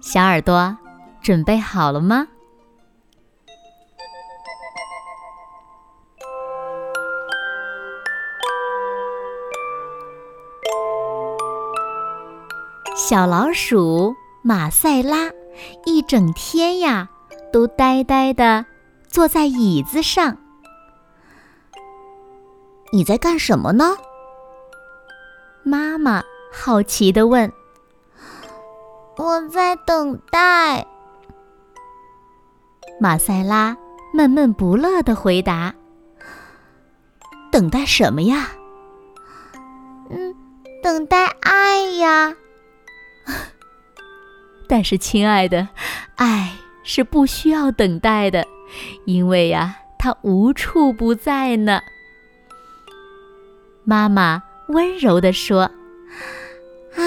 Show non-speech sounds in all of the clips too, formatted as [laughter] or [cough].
小耳朵，准备好了吗？小老鼠马赛拉一整天呀，都呆呆的坐在椅子上。你在干什么呢？妈妈好奇的问。我在等待。马赛拉闷闷不乐的回答：“等待什么呀？嗯，等待爱呀。[laughs] 但是，亲爱的，爱是不需要等待的，因为呀，它无处不在呢。”妈妈温柔地说：“啊。”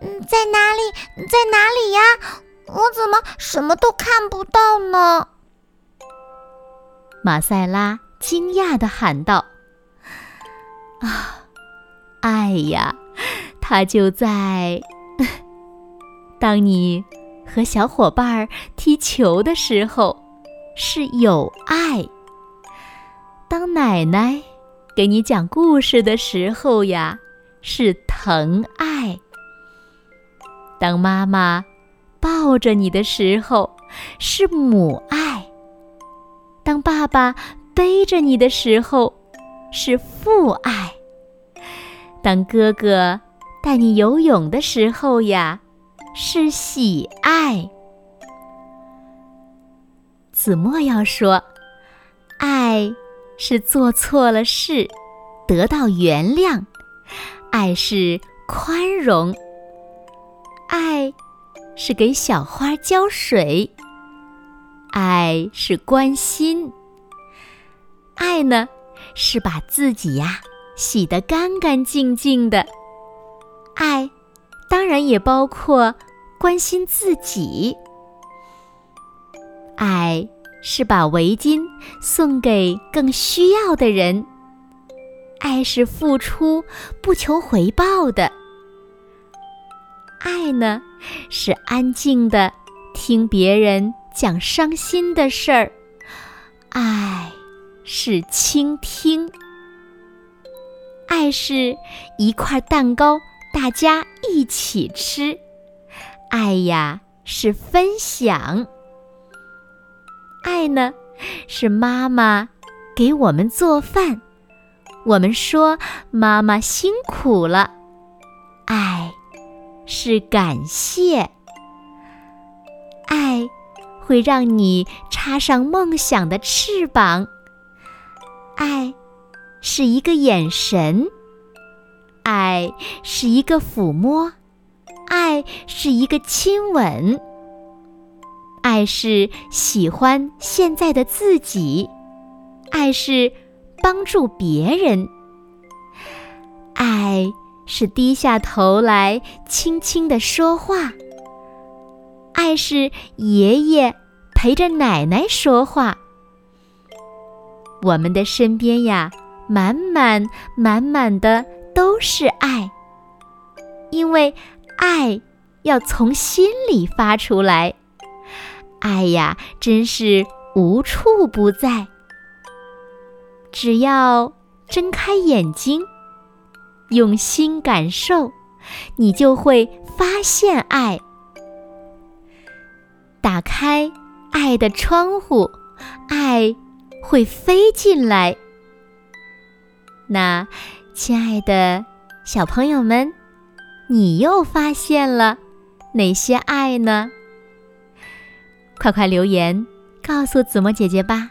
嗯，在哪里？在哪里呀？我怎么什么都看不到呢？马赛拉惊讶的喊道：“啊，爱呀，它就在…… [laughs] 当你和小伙伴踢球的时候，是有爱；当奶奶给你讲故事的时候呀，是疼爱。”当妈妈抱着你的时候，是母爱；当爸爸背着你的时候，是父爱；当哥哥带你游泳的时候呀，是喜爱。子墨要说，爱是做错了事得到原谅，爱是宽容。爱是给小花浇水，爱是关心，爱呢是把自己呀洗得干干净净的。爱当然也包括关心自己。爱是把围巾送给更需要的人。爱是付出不求回报的。爱呢，是安静的听别人讲伤心的事儿；爱是倾听；爱是一块蛋糕，大家一起吃；爱呀是分享；爱呢，是妈妈给我们做饭，我们说妈妈辛苦了。是感谢，爱会让你插上梦想的翅膀。爱是一个眼神，爱是一个抚摸，爱是一个亲吻，爱是喜欢现在的自己，爱是帮助别人，爱。是低下头来轻轻地说话。爱是爷爷陪着奶奶说话。我们的身边呀，满满满满的都是爱。因为爱要从心里发出来，爱呀，真是无处不在。只要睁开眼睛。用心感受，你就会发现爱。打开爱的窗户，爱会飞进来。那，亲爱的小朋友们，你又发现了哪些爱呢？快快留言告诉子墨姐姐吧。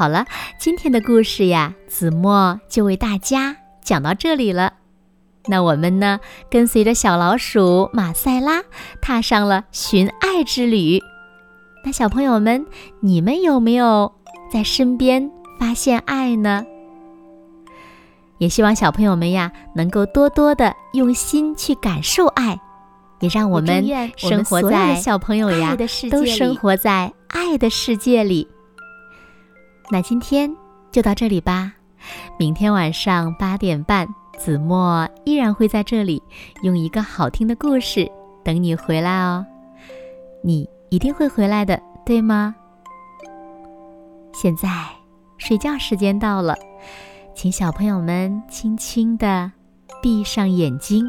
好了，今天的故事呀，子墨就为大家讲到这里了。那我们呢，跟随着小老鼠马赛拉，踏上了寻爱之旅。那小朋友们，你们有没有在身边发现爱呢？也希望小朋友们呀，能够多多的用心去感受爱，也让我们生活在小朋友呀都生活在爱的世界里。那今天就到这里吧，明天晚上八点半。子墨依然会在这里，用一个好听的故事等你回来哦。你一定会回来的，对吗？现在睡觉时间到了，请小朋友们轻轻的闭上眼睛，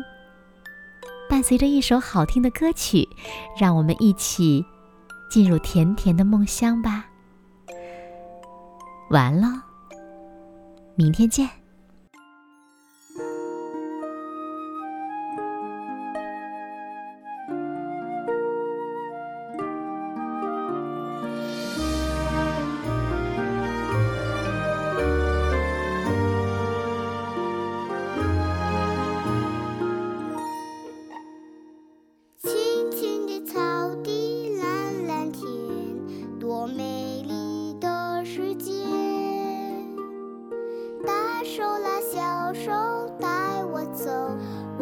伴随着一首好听的歌曲，让我们一起进入甜甜的梦乡吧。完了，明天见。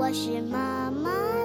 我是妈妈。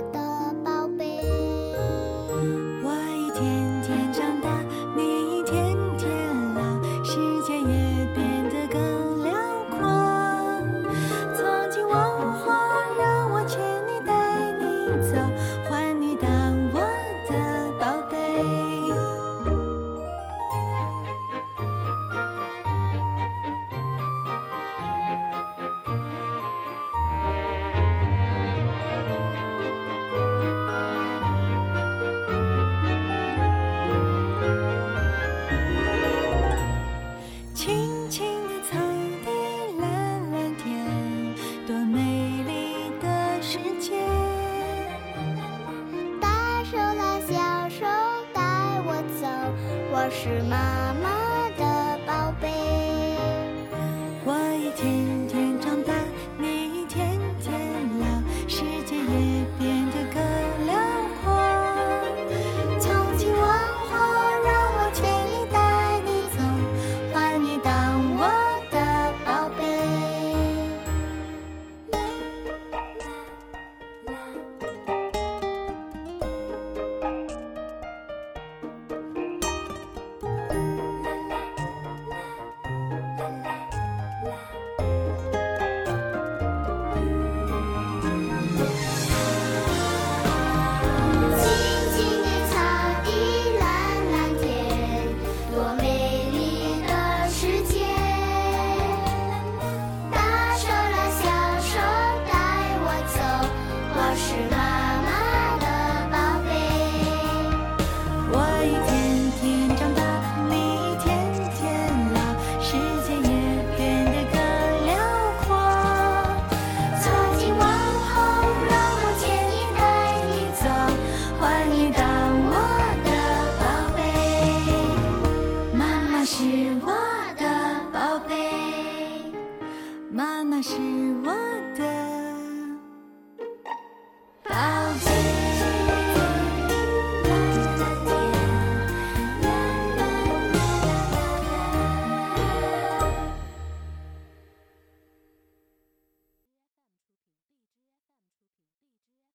是妈妈。